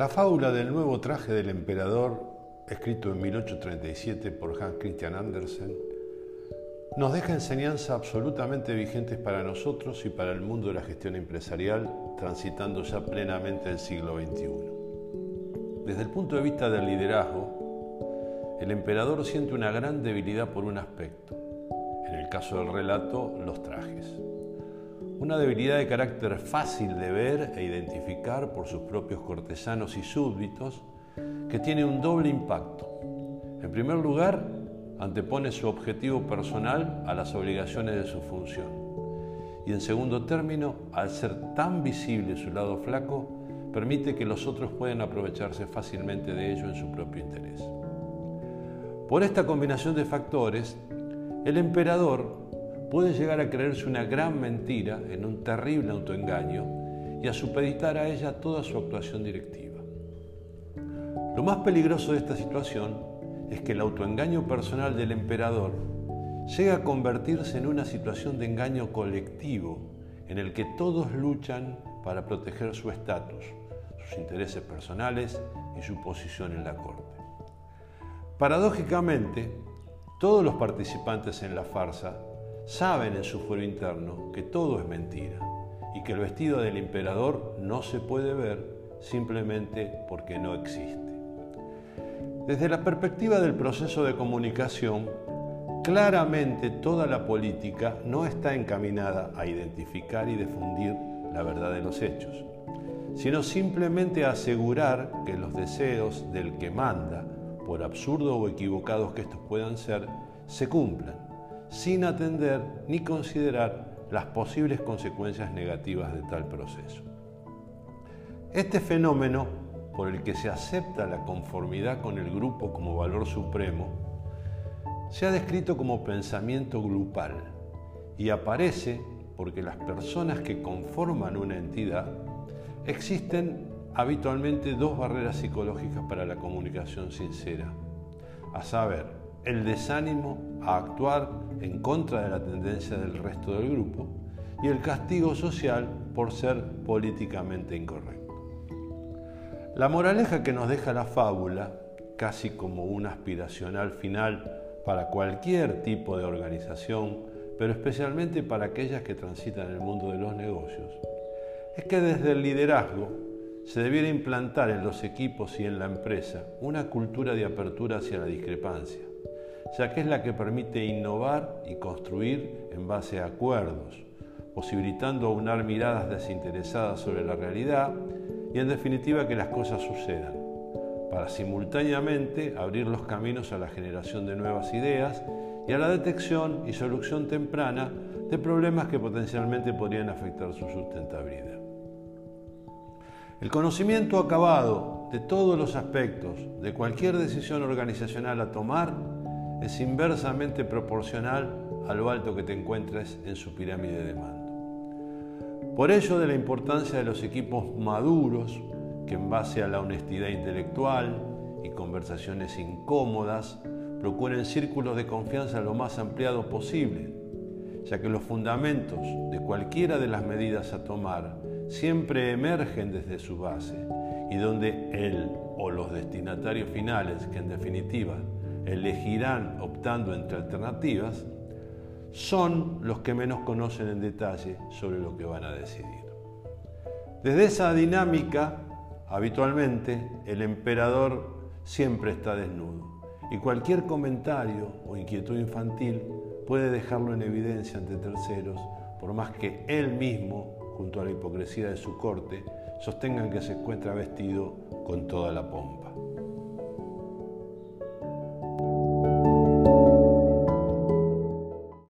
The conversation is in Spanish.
La fábula del nuevo traje del emperador, escrito en 1837 por Hans Christian Andersen, nos deja enseñanzas absolutamente vigentes para nosotros y para el mundo de la gestión empresarial, transitando ya plenamente el siglo XXI. Desde el punto de vista del liderazgo, el emperador siente una gran debilidad por un aspecto, en el caso del relato, los trajes. Una debilidad de carácter fácil de ver e identificar por sus propios cortesanos y súbditos que tiene un doble impacto. En primer lugar, antepone su objetivo personal a las obligaciones de su función. Y en segundo término, al ser tan visible su lado flaco, permite que los otros puedan aprovecharse fácilmente de ello en su propio interés. Por esta combinación de factores, el emperador puede llegar a creerse una gran mentira en un terrible autoengaño y a supeditar a ella toda su actuación directiva. Lo más peligroso de esta situación es que el autoengaño personal del emperador llega a convertirse en una situación de engaño colectivo en el que todos luchan para proteger su estatus, sus intereses personales y su posición en la corte. Paradójicamente, todos los participantes en la farsa saben en su fuero interno que todo es mentira y que el vestido del emperador no se puede ver simplemente porque no existe. Desde la perspectiva del proceso de comunicación, claramente toda la política no está encaminada a identificar y difundir la verdad de los hechos, sino simplemente a asegurar que los deseos del que manda, por absurdo o equivocados que estos puedan ser, se cumplan sin atender ni considerar las posibles consecuencias negativas de tal proceso. Este fenómeno, por el que se acepta la conformidad con el grupo como valor supremo, se ha descrito como pensamiento grupal y aparece porque las personas que conforman una entidad existen habitualmente dos barreras psicológicas para la comunicación sincera, a saber, el desánimo a actuar en contra de la tendencia del resto del grupo y el castigo social por ser políticamente incorrecto. La moraleja que nos deja la fábula, casi como un aspiracional final para cualquier tipo de organización, pero especialmente para aquellas que transitan el mundo de los negocios, es que desde el liderazgo se debiera implantar en los equipos y en la empresa una cultura de apertura hacia la discrepancia, ya que es la que permite innovar y construir en base a acuerdos, posibilitando aunar miradas desinteresadas sobre la realidad y en definitiva que las cosas sucedan, para simultáneamente abrir los caminos a la generación de nuevas ideas y a la detección y solución temprana de problemas que potencialmente podrían afectar su sustentabilidad. El conocimiento acabado de todos los aspectos de cualquier decisión organizacional a tomar es inversamente proporcional a lo alto que te encuentres en su pirámide de mando. Por ello de la importancia de los equipos maduros que en base a la honestidad intelectual y conversaciones incómodas procuren círculos de confianza lo más ampliado posible, ya que los fundamentos de cualquiera de las medidas a tomar siempre emergen desde su base y donde él o los destinatarios finales, que en definitiva elegirán optando entre alternativas, son los que menos conocen en detalle sobre lo que van a decidir. Desde esa dinámica, habitualmente, el emperador siempre está desnudo y cualquier comentario o inquietud infantil puede dejarlo en evidencia ante terceros, por más que él mismo, junto a la hipocresía de su corte, sostengan que se encuentra vestido con toda la pompa.